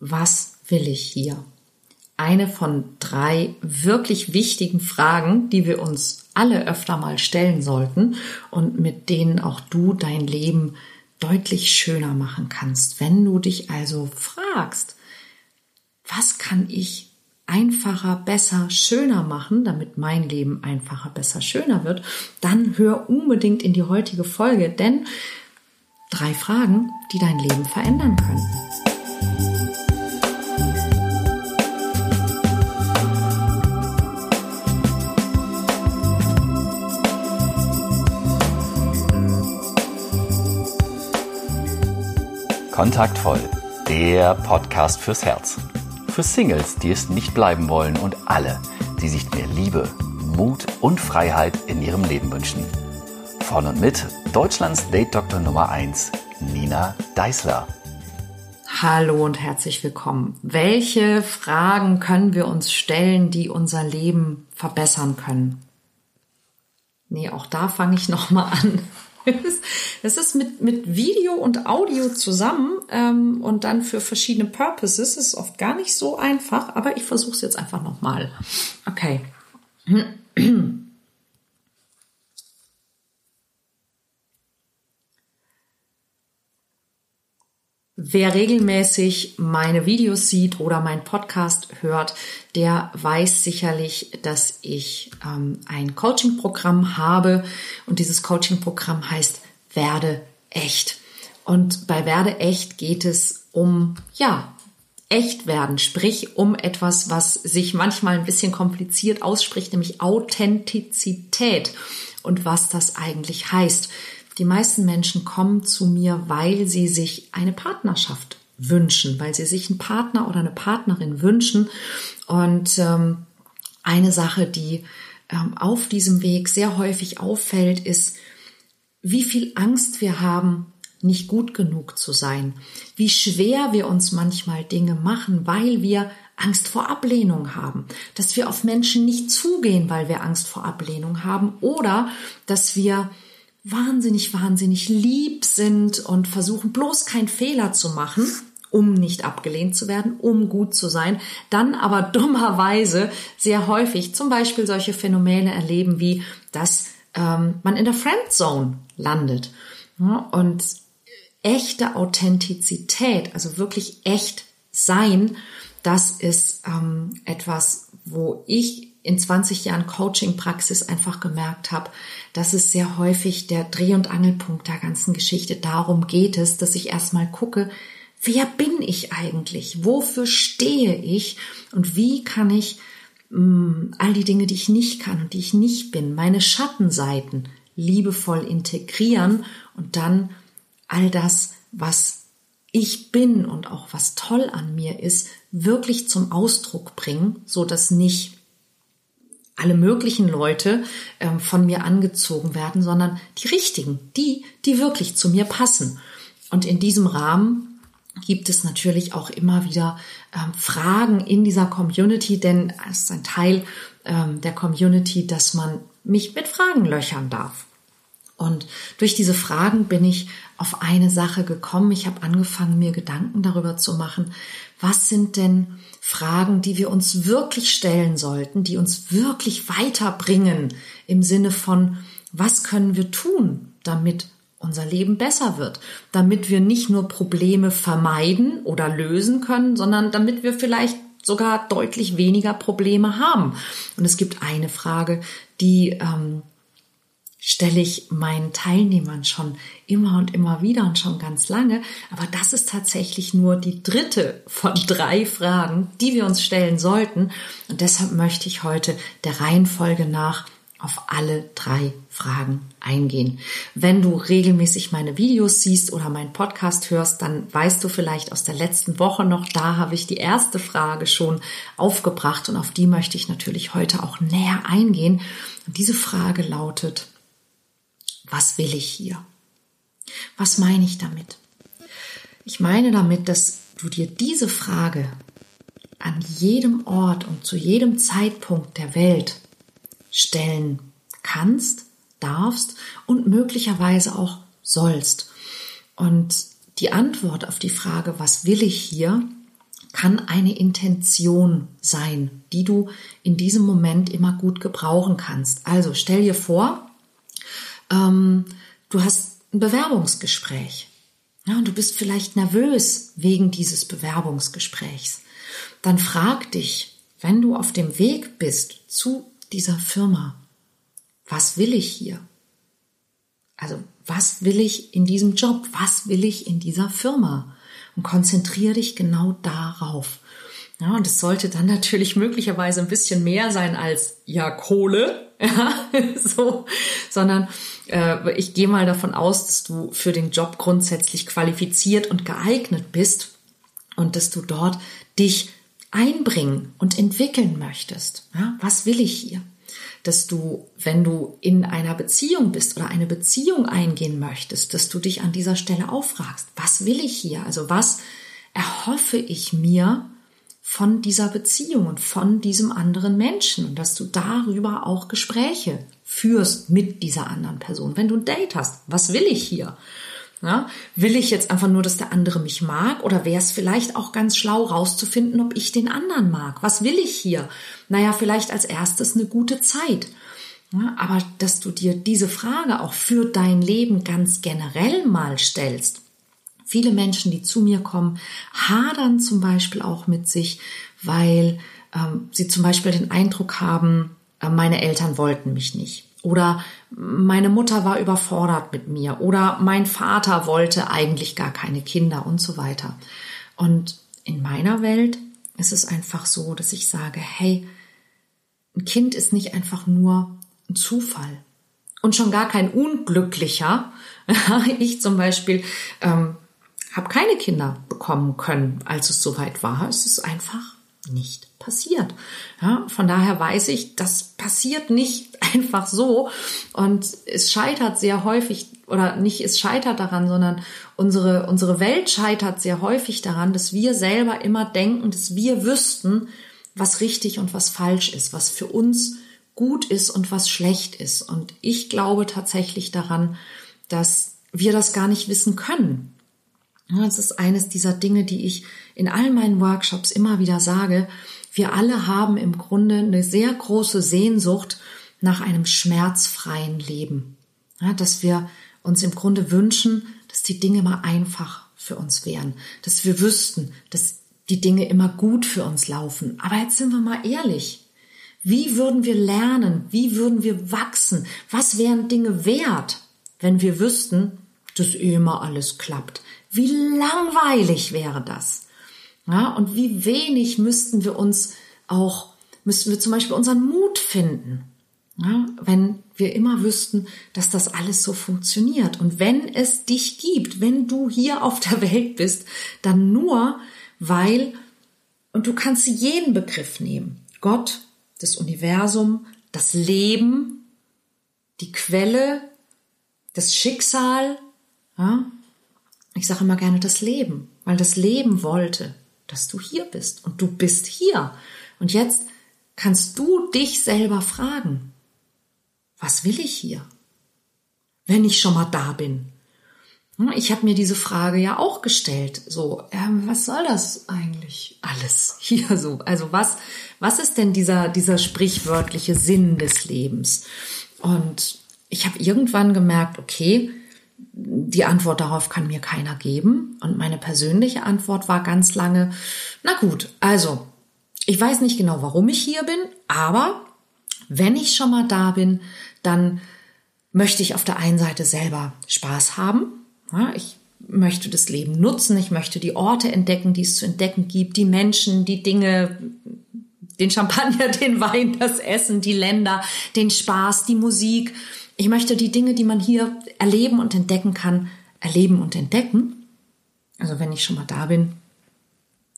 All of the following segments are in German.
was will ich hier? Eine von drei wirklich wichtigen Fragen, die wir uns alle öfter mal stellen sollten und mit denen auch du dein Leben deutlich schöner machen kannst. Wenn du dich also fragst, was kann ich einfacher, besser, schöner machen, damit mein Leben einfacher, besser, schöner wird, dann hör unbedingt in die heutige Folge, denn drei Fragen, die dein Leben verändern können. Kontaktvoll, der Podcast fürs Herz. Für Singles, die es nicht bleiben wollen und alle, die sich mehr Liebe, Mut und Freiheit in ihrem Leben wünschen. Von und mit Deutschlands Date-Doktor Nummer 1, Nina Deißler. Hallo und herzlich willkommen. Welche Fragen können wir uns stellen, die unser Leben verbessern können? Nee, auch da fange ich nochmal an. Es ist mit, mit Video und Audio zusammen ähm, und dann für verschiedene Purposes. Es ist oft gar nicht so einfach, aber ich versuche es jetzt einfach nochmal. Okay. Wer regelmäßig meine Videos sieht oder meinen Podcast hört, der weiß sicherlich, dass ich ähm, ein Coaching-Programm habe und dieses Coaching-Programm heißt Werde echt. Und bei Werde echt geht es um, ja, echt werden, sprich um etwas, was sich manchmal ein bisschen kompliziert ausspricht, nämlich Authentizität und was das eigentlich heißt. Die meisten Menschen kommen zu mir, weil sie sich eine Partnerschaft wünschen, weil sie sich einen Partner oder eine Partnerin wünschen. Und ähm, eine Sache, die ähm, auf diesem Weg sehr häufig auffällt, ist, wie viel Angst wir haben, nicht gut genug zu sein, wie schwer wir uns manchmal Dinge machen, weil wir Angst vor Ablehnung haben, dass wir auf Menschen nicht zugehen, weil wir Angst vor Ablehnung haben. Oder dass wir wahnsinnig, wahnsinnig lieb sind und versuchen bloß keinen Fehler zu machen, um nicht abgelehnt zu werden, um gut zu sein, dann aber dummerweise sehr häufig zum Beispiel solche Phänomene erleben wie, dass ähm, man in der Friendzone landet. Ja, und echte Authentizität, also wirklich echt sein, das ist ähm, etwas, wo ich in 20 Jahren Coaching-Praxis einfach gemerkt habe, dass es sehr häufig der Dreh- und Angelpunkt der ganzen Geschichte darum geht es, dass ich erstmal gucke, wer bin ich eigentlich? Wofür stehe ich? Und wie kann ich mh, mm, all die Dinge, die ich nicht kann und die ich nicht bin, meine Schattenseiten liebevoll integrieren und dann all das, was ich bin und auch was toll an mir ist, wirklich zum Ausdruck bringen, so dass nicht alle möglichen Leute ähm, von mir angezogen werden, sondern die richtigen, die, die wirklich zu mir passen. Und in diesem Rahmen gibt es natürlich auch immer wieder ähm, Fragen in dieser Community, denn es ist ein Teil ähm, der Community, dass man mich mit Fragen löchern darf. Und durch diese Fragen bin ich auf eine Sache gekommen. Ich habe angefangen, mir Gedanken darüber zu machen, was sind denn Fragen, die wir uns wirklich stellen sollten, die uns wirklich weiterbringen im Sinne von, was können wir tun, damit unser Leben besser wird, damit wir nicht nur Probleme vermeiden oder lösen können, sondern damit wir vielleicht sogar deutlich weniger Probleme haben. Und es gibt eine Frage, die ähm, stelle ich meinen Teilnehmern schon immer und immer wieder und schon ganz lange. Aber das ist tatsächlich nur die dritte von drei Fragen, die wir uns stellen sollten. Und deshalb möchte ich heute der Reihenfolge nach auf alle drei Fragen eingehen. Wenn du regelmäßig meine Videos siehst oder meinen Podcast hörst, dann weißt du vielleicht aus der letzten Woche noch, da habe ich die erste Frage schon aufgebracht und auf die möchte ich natürlich heute auch näher eingehen. Und diese Frage lautet, was will ich hier? Was meine ich damit? Ich meine damit, dass du dir diese Frage an jedem Ort und zu jedem Zeitpunkt der Welt stellen kannst, darfst und möglicherweise auch sollst. Und die Antwort auf die Frage, was will ich hier, kann eine Intention sein, die du in diesem Moment immer gut gebrauchen kannst. Also stell dir vor, ähm, du hast ein Bewerbungsgespräch. Ja, und du bist vielleicht nervös wegen dieses Bewerbungsgesprächs. Dann frag dich, wenn du auf dem Weg bist zu dieser Firma, was will ich hier? Also, was will ich in diesem Job? Was will ich in dieser Firma? Und konzentriere dich genau darauf. Ja, und es sollte dann natürlich möglicherweise ein bisschen mehr sein als ja Kohle, ja, so, sondern äh, ich gehe mal davon aus, dass du für den Job grundsätzlich qualifiziert und geeignet bist und dass du dort dich einbringen und entwickeln möchtest. Ja, was will ich hier? dass du, wenn du in einer Beziehung bist oder eine Beziehung eingehen möchtest, dass du dich an dieser Stelle auffragst, was will ich hier? Also was erhoffe ich mir von dieser Beziehung und von diesem anderen Menschen und dass du darüber auch Gespräche führst mit dieser anderen Person. Wenn du ein Date hast, was will ich hier? Ja, will ich jetzt einfach nur, dass der andere mich mag oder wäre es vielleicht auch ganz schlau rauszufinden, ob ich den anderen mag? Was will ich hier? Naja, vielleicht als erstes eine gute Zeit. Ja, aber dass du dir diese Frage auch für dein Leben ganz generell mal stellst. Viele Menschen, die zu mir kommen, hadern zum Beispiel auch mit sich, weil ähm, sie zum Beispiel den Eindruck haben, äh, meine Eltern wollten mich nicht oder meine Mutter war überfordert mit mir oder mein Vater wollte eigentlich gar keine Kinder und so weiter. Und in meiner Welt ist es einfach so, dass ich sage, hey, ein Kind ist nicht einfach nur ein Zufall und schon gar kein unglücklicher. ich zum Beispiel ähm, habe keine Kinder bekommen können, als es soweit war. Es ist einfach nicht passiert. Ja, von daher weiß ich, das passiert nicht einfach so und es scheitert sehr häufig oder nicht es scheitert daran, sondern unsere unsere Welt scheitert sehr häufig daran, dass wir selber immer denken, dass wir wüssten, was richtig und was falsch ist, was für uns gut ist und was schlecht ist und ich glaube tatsächlich daran, dass wir das gar nicht wissen können. Das ist eines dieser Dinge, die ich in all meinen Workshops immer wieder sage. Wir alle haben im Grunde eine sehr große Sehnsucht nach einem schmerzfreien Leben. Ja, dass wir uns im Grunde wünschen, dass die Dinge mal einfach für uns wären, dass wir wüssten, dass die Dinge immer gut für uns laufen. Aber jetzt sind wir mal ehrlich. Wie würden wir lernen? Wie würden wir wachsen? Was wären Dinge wert, wenn wir wüssten, dass immer alles klappt? Wie langweilig wäre das? Ja, und wie wenig müssten wir uns auch, müssten wir zum Beispiel unseren Mut finden, ja, wenn wir immer wüssten, dass das alles so funktioniert. Und wenn es dich gibt, wenn du hier auf der Welt bist, dann nur, weil, und du kannst jeden Begriff nehmen, Gott, das Universum, das Leben, die Quelle, das Schicksal, ja, ich sage immer gerne das Leben, weil das Leben wollte, dass du hier bist und du bist hier. Und jetzt kannst du dich selber fragen, was will ich hier, wenn ich schon mal da bin? Ich habe mir diese Frage ja auch gestellt. So, ähm, was soll das eigentlich alles hier so? Also was, was ist denn dieser, dieser sprichwörtliche Sinn des Lebens? Und ich habe irgendwann gemerkt, okay, die Antwort darauf kann mir keiner geben. Und meine persönliche Antwort war ganz lange, na gut, also, ich weiß nicht genau, warum ich hier bin, aber wenn ich schon mal da bin, dann möchte ich auf der einen Seite selber Spaß haben. Ja, ich möchte das Leben nutzen, ich möchte die Orte entdecken, die es zu entdecken gibt, die Menschen, die Dinge, den Champagner, den Wein, das Essen, die Länder, den Spaß, die Musik. Ich möchte die Dinge, die man hier erleben und entdecken kann, erleben und entdecken. Also wenn ich schon mal da bin,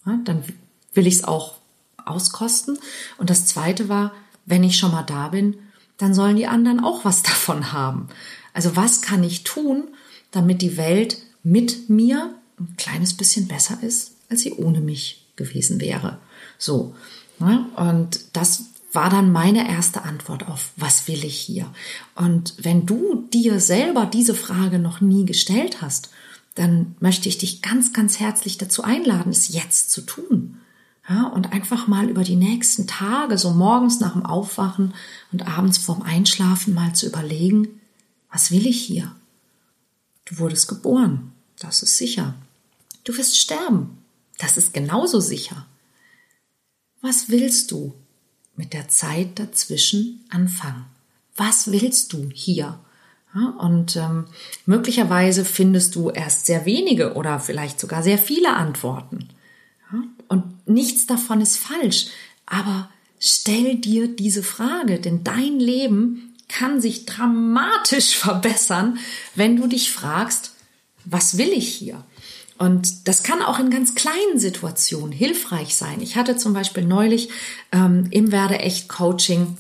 dann will ich es auch auskosten. Und das Zweite war, wenn ich schon mal da bin, dann sollen die anderen auch was davon haben. Also was kann ich tun, damit die Welt mit mir ein kleines bisschen besser ist, als sie ohne mich gewesen wäre. So. Ja, und das war dann meine erste Antwort auf, was will ich hier? Und wenn du dir selber diese Frage noch nie gestellt hast, dann möchte ich dich ganz, ganz herzlich dazu einladen, es jetzt zu tun. Ja, und einfach mal über die nächsten Tage, so morgens nach dem Aufwachen und abends vorm Einschlafen mal zu überlegen, was will ich hier? Du wurdest geboren, das ist sicher. Du wirst sterben, das ist genauso sicher. Was willst du mit der Zeit dazwischen anfangen? Was willst du hier? Und ähm, möglicherweise findest du erst sehr wenige oder vielleicht sogar sehr viele Antworten. Und nichts davon ist falsch. Aber stell dir diese Frage, denn dein Leben kann sich dramatisch verbessern, wenn du dich fragst, was will ich hier? Und das kann auch in ganz kleinen Situationen hilfreich sein. Ich hatte zum Beispiel neulich ähm, im Werde echt Coaching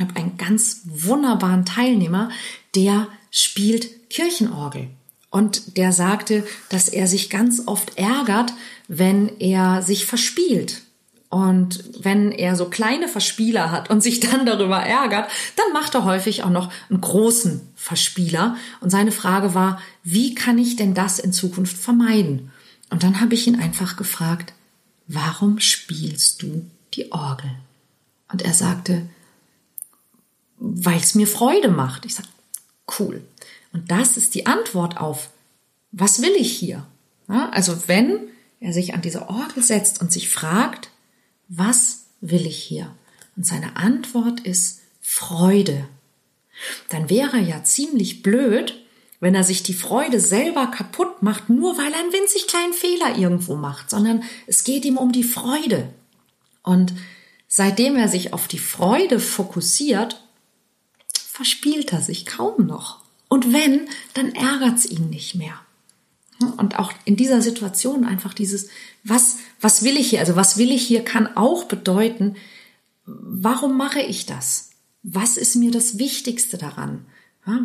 habe einen ganz wunderbaren Teilnehmer, der spielt Kirchenorgel. Und der sagte, dass er sich ganz oft ärgert, wenn er sich verspielt. Und wenn er so kleine Verspieler hat und sich dann darüber ärgert, dann macht er häufig auch noch einen großen Verspieler. Und seine Frage war, wie kann ich denn das in Zukunft vermeiden? Und dann habe ich ihn einfach gefragt, warum spielst du die Orgel? Und er sagte, weil es mir Freude macht. Ich sage, cool. Und das ist die Antwort auf, was will ich hier? Ja, also wenn er sich an diese Orgel setzt und sich fragt, was will ich hier? Und seine Antwort ist Freude. Dann wäre er ja ziemlich blöd, wenn er sich die Freude selber kaputt macht, nur weil er einen winzig kleinen Fehler irgendwo macht, sondern es geht ihm um die Freude. Und seitdem er sich auf die Freude fokussiert, verspielt er sich kaum noch. Und wenn, dann ärgert's ihn nicht mehr. Und auch in dieser Situation einfach dieses, was, was will ich hier? Also was will ich hier kann auch bedeuten, warum mache ich das? Was ist mir das Wichtigste daran?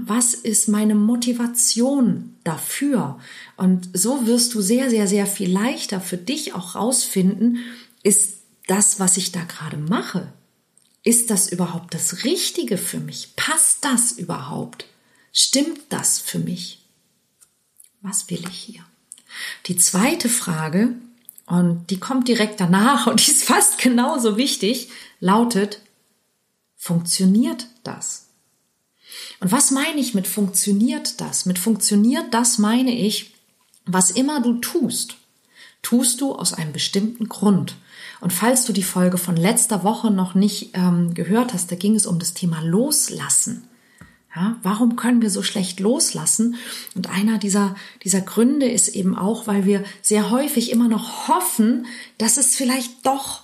Was ist meine Motivation dafür? Und so wirst du sehr, sehr, sehr viel leichter für dich auch rausfinden, ist das, was ich da gerade mache, ist das überhaupt das Richtige für mich? Passt das überhaupt? Stimmt das für mich? Was will ich hier? Die zweite Frage, und die kommt direkt danach und die ist fast genauso wichtig, lautet, funktioniert das? Und was meine ich mit funktioniert das? Mit funktioniert das meine ich, was immer du tust, tust du aus einem bestimmten Grund. Und falls du die Folge von letzter Woche noch nicht ähm, gehört hast, da ging es um das Thema Loslassen. Ja, warum können wir so schlecht loslassen? Und einer dieser, dieser Gründe ist eben auch, weil wir sehr häufig immer noch hoffen, dass es vielleicht doch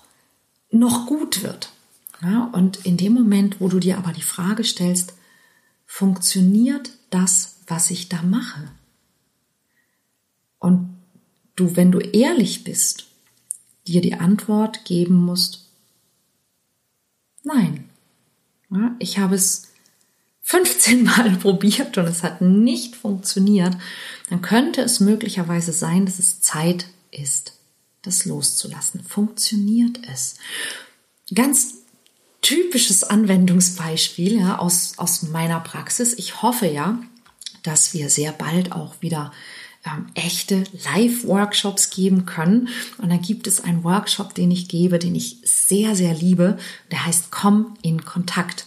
noch gut wird. Ja, und in dem Moment, wo du dir aber die Frage stellst, funktioniert das, was ich da mache? Und du, wenn du ehrlich bist dir die Antwort geben musst, nein. Ja, ich habe es 15 Mal probiert und es hat nicht funktioniert, dann könnte es möglicherweise sein, dass es Zeit ist, das loszulassen. Funktioniert es? Ganz typisches Anwendungsbeispiel ja, aus, aus meiner Praxis. Ich hoffe ja, dass wir sehr bald auch wieder ähm, echte Live-Workshops geben können. Und dann gibt es einen Workshop, den ich gebe, den ich sehr, sehr liebe. Der heißt Komm in Kontakt.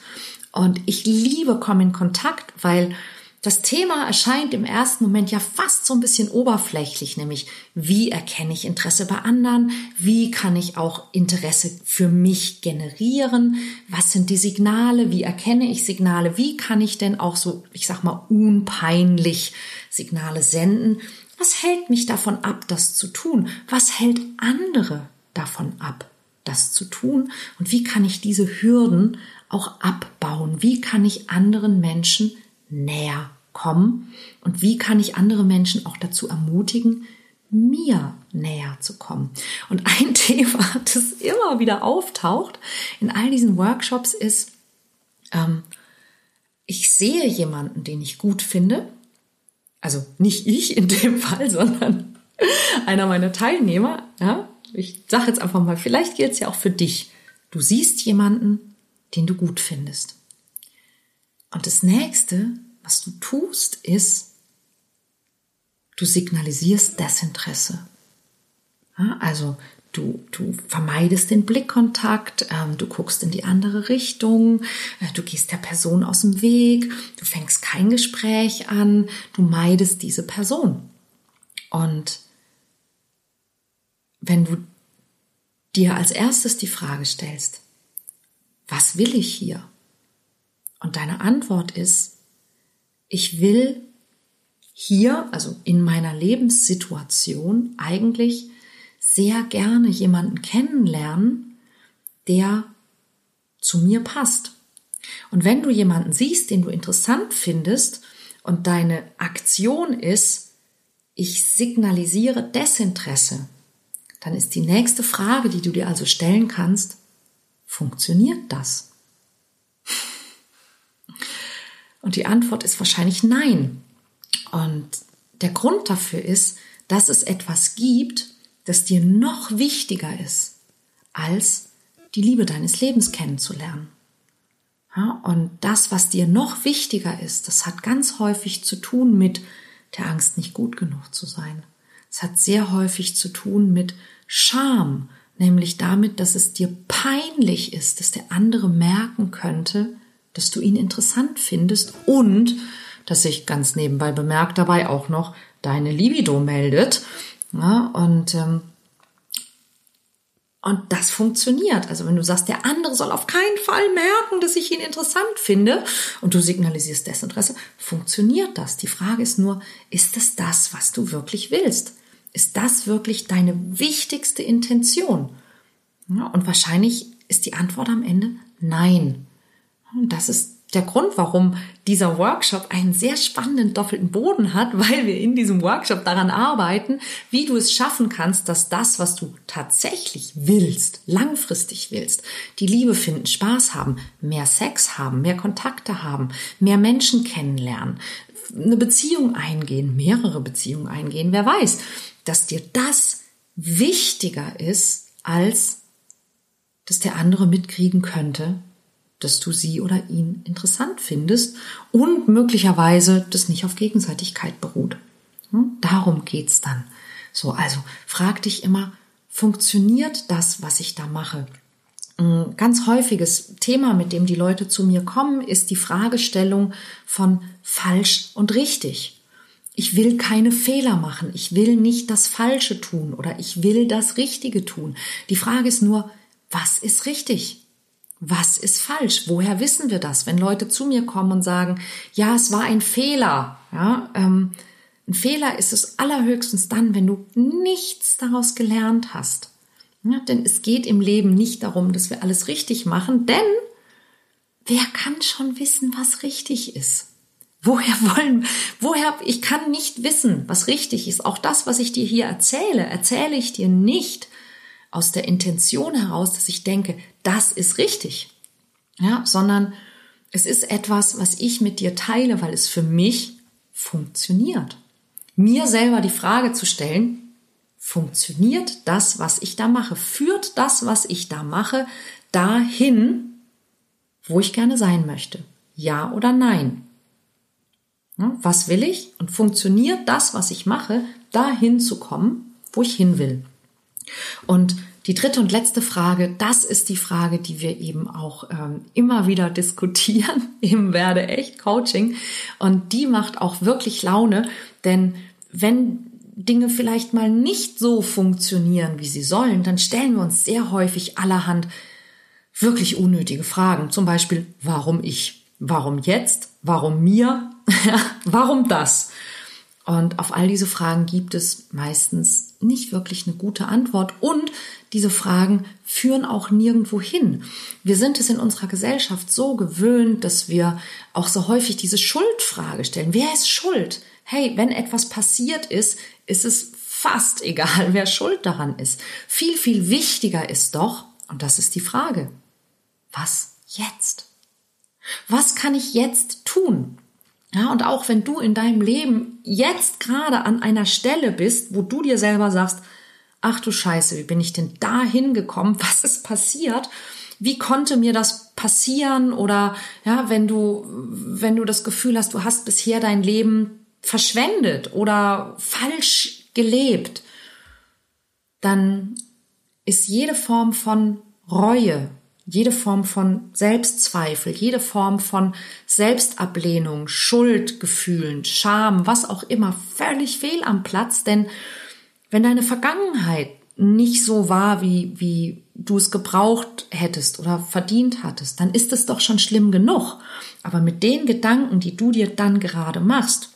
Und ich liebe Komm in Kontakt, weil das Thema erscheint im ersten Moment ja fast so ein bisschen oberflächlich, nämlich wie erkenne ich Interesse bei anderen, wie kann ich auch Interesse für mich generieren, was sind die Signale, wie erkenne ich Signale, wie kann ich denn auch so, ich sag mal, unpeinlich Signale senden. Was hält mich davon ab, das zu tun? Was hält andere davon ab, das zu tun? Und wie kann ich diese Hürden auch abbauen? Wie kann ich anderen Menschen näher kommen? Und wie kann ich andere Menschen auch dazu ermutigen, mir näher zu kommen? Und ein Thema, das immer wieder auftaucht in all diesen Workshops ist, ähm, ich sehe jemanden, den ich gut finde. Also nicht ich in dem Fall, sondern einer meiner Teilnehmer. Ja, ich sage jetzt einfach mal, vielleicht gilt es ja auch für dich. Du siehst jemanden, den du gut findest. Und das nächste, was du tust, ist, du signalisierst Desinteresse. Ja, also Du, du vermeidest den Blickkontakt, ähm, du guckst in die andere Richtung, äh, du gehst der Person aus dem Weg, du fängst kein Gespräch an, du meidest diese Person. Und wenn du dir als erstes die Frage stellst, was will ich hier? Und deine Antwort ist, ich will hier, also in meiner Lebenssituation, eigentlich sehr gerne jemanden kennenlernen, der zu mir passt. Und wenn du jemanden siehst, den du interessant findest und deine Aktion ist, ich signalisiere Desinteresse, dann ist die nächste Frage, die du dir also stellen kannst, funktioniert das? Und die Antwort ist wahrscheinlich nein. Und der Grund dafür ist, dass es etwas gibt, das dir noch wichtiger ist, als die Liebe deines Lebens kennenzulernen. Ja, und das, was dir noch wichtiger ist, das hat ganz häufig zu tun mit der Angst, nicht gut genug zu sein. Es hat sehr häufig zu tun mit Scham, nämlich damit, dass es dir peinlich ist, dass der andere merken könnte, dass du ihn interessant findest und dass sich ganz nebenbei bemerkt dabei auch noch deine Libido meldet. Ja, und, ähm, und das funktioniert. Also wenn du sagst, der andere soll auf keinen Fall merken, dass ich ihn interessant finde und du signalisierst Desinteresse, funktioniert das. Die Frage ist nur, ist es das, was du wirklich willst? Ist das wirklich deine wichtigste Intention? Und wahrscheinlich ist die Antwort am Ende nein. Und das ist der Grund, warum dieser Workshop einen sehr spannenden doppelten Boden hat, weil wir in diesem Workshop daran arbeiten, wie du es schaffen kannst, dass das, was du tatsächlich willst, langfristig willst, die Liebe finden, Spaß haben, mehr Sex haben, mehr Kontakte haben, mehr Menschen kennenlernen, eine Beziehung eingehen, mehrere Beziehungen eingehen, wer weiß, dass dir das wichtiger ist, als dass der andere mitkriegen könnte, dass du sie oder ihn interessant findest und möglicherweise das nicht auf Gegenseitigkeit beruht. Hm? Darum geht's dann. So, also frag dich immer, funktioniert das, was ich da mache? Ein ganz häufiges Thema, mit dem die Leute zu mir kommen, ist die Fragestellung von falsch und richtig. Ich will keine Fehler machen. Ich will nicht das Falsche tun oder ich will das Richtige tun. Die Frage ist nur, was ist richtig? was ist falsch? Woher wissen wir das? Wenn Leute zu mir kommen und sagen, ja, es war ein Fehler, ja, ähm, ein Fehler ist es allerhöchstens dann, wenn du nichts daraus gelernt hast. Ja, denn es geht im Leben nicht darum, dass wir alles richtig machen, denn wer kann schon wissen, was richtig ist? Woher wollen, woher, ich kann nicht wissen, was richtig ist. Auch das, was ich dir hier erzähle, erzähle ich dir nicht, aus der Intention heraus, dass ich denke, das ist richtig, ja, sondern es ist etwas, was ich mit dir teile, weil es für mich funktioniert. Mir selber die Frage zu stellen, funktioniert das, was ich da mache? Führt das, was ich da mache, dahin, wo ich gerne sein möchte? Ja oder nein? Was will ich? Und funktioniert das, was ich mache, dahin zu kommen, wo ich hin will? Und die dritte und letzte Frage, das ist die Frage, die wir eben auch ähm, immer wieder diskutieren im Werde echt Coaching. Und die macht auch wirklich Laune, denn wenn Dinge vielleicht mal nicht so funktionieren, wie sie sollen, dann stellen wir uns sehr häufig allerhand wirklich unnötige Fragen. Zum Beispiel, warum ich? Warum jetzt? Warum mir? warum das? Und auf all diese Fragen gibt es meistens nicht wirklich eine gute Antwort und diese Fragen führen auch nirgendwo hin. Wir sind es in unserer Gesellschaft so gewöhnt, dass wir auch so häufig diese Schuldfrage stellen. Wer ist schuld? Hey, wenn etwas passiert ist, ist es fast egal, wer schuld daran ist. Viel, viel wichtiger ist doch, und das ist die Frage, was jetzt? Was kann ich jetzt tun? Ja, und auch wenn du in deinem Leben jetzt gerade an einer Stelle bist, wo du dir selber sagst, ach du Scheiße, wie bin ich denn da hingekommen? Was ist passiert? Wie konnte mir das passieren? Oder ja, wenn du, wenn du das Gefühl hast, du hast bisher dein Leben verschwendet oder falsch gelebt, dann ist jede Form von Reue, jede Form von Selbstzweifel, jede Form von Selbstablehnung, Schuldgefühlen, Scham, was auch immer, völlig fehl am Platz, denn wenn deine Vergangenheit nicht so war, wie, wie du es gebraucht hättest oder verdient hattest, dann ist es doch schon schlimm genug. Aber mit den Gedanken, die du dir dann gerade machst,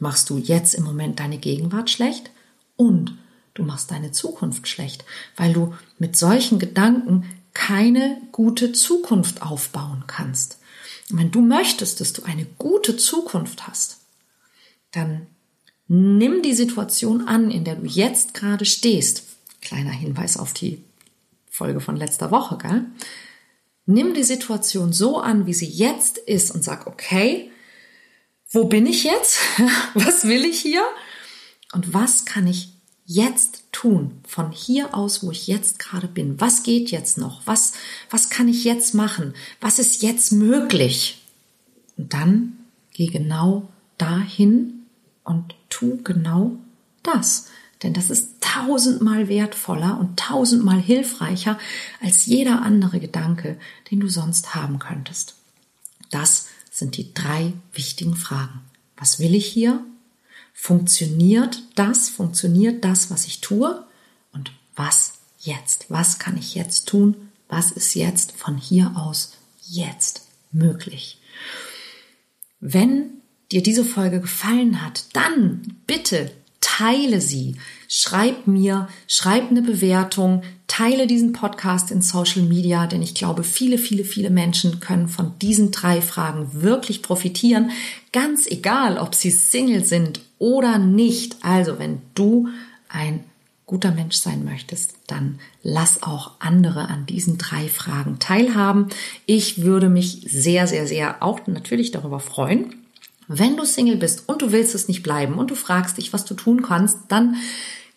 machst du jetzt im Moment deine Gegenwart schlecht und du machst deine Zukunft schlecht, weil du mit solchen Gedanken keine gute Zukunft aufbauen kannst. Und wenn du möchtest, dass du eine gute Zukunft hast, dann nimm die Situation an, in der du jetzt gerade stehst. Kleiner Hinweis auf die Folge von letzter Woche, gell? Nimm die Situation so an, wie sie jetzt ist und sag, okay, wo bin ich jetzt? Was will ich hier? Und was kann ich jetzt tun? Von hier aus, wo ich jetzt gerade bin. Was geht jetzt noch? Was, was kann ich jetzt machen? Was ist jetzt möglich? Und dann geh genau dahin und tu genau das. Denn das ist tausendmal wertvoller und tausendmal hilfreicher als jeder andere Gedanke, den du sonst haben könntest. Das sind die drei wichtigen Fragen. Was will ich hier? Funktioniert das? Funktioniert das, was ich tue? Und was jetzt? Was kann ich jetzt tun? Was ist jetzt von hier aus jetzt möglich? Wenn dir diese Folge gefallen hat, dann bitte teile sie. Schreib mir, schreib eine Bewertung, teile diesen Podcast in Social Media, denn ich glaube, viele, viele, viele Menschen können von diesen drei Fragen wirklich profitieren. Ganz egal, ob sie Single sind oder nicht. Also, wenn du ein guter Mensch sein möchtest, dann lass auch andere an diesen drei Fragen teilhaben. Ich würde mich sehr, sehr, sehr auch natürlich darüber freuen. Wenn du Single bist und du willst es nicht bleiben und du fragst dich, was du tun kannst, dann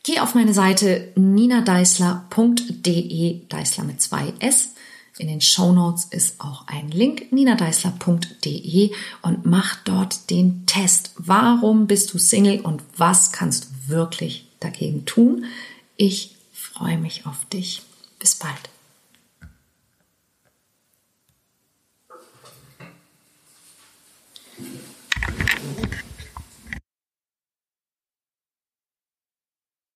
Geh auf meine Seite ninadeisler.de, Deisler mit zwei S. In den Show Notes ist auch ein Link, ninadeisler.de und mach dort den Test. Warum bist du Single und was kannst du wirklich dagegen tun? Ich freue mich auf dich. Bis bald.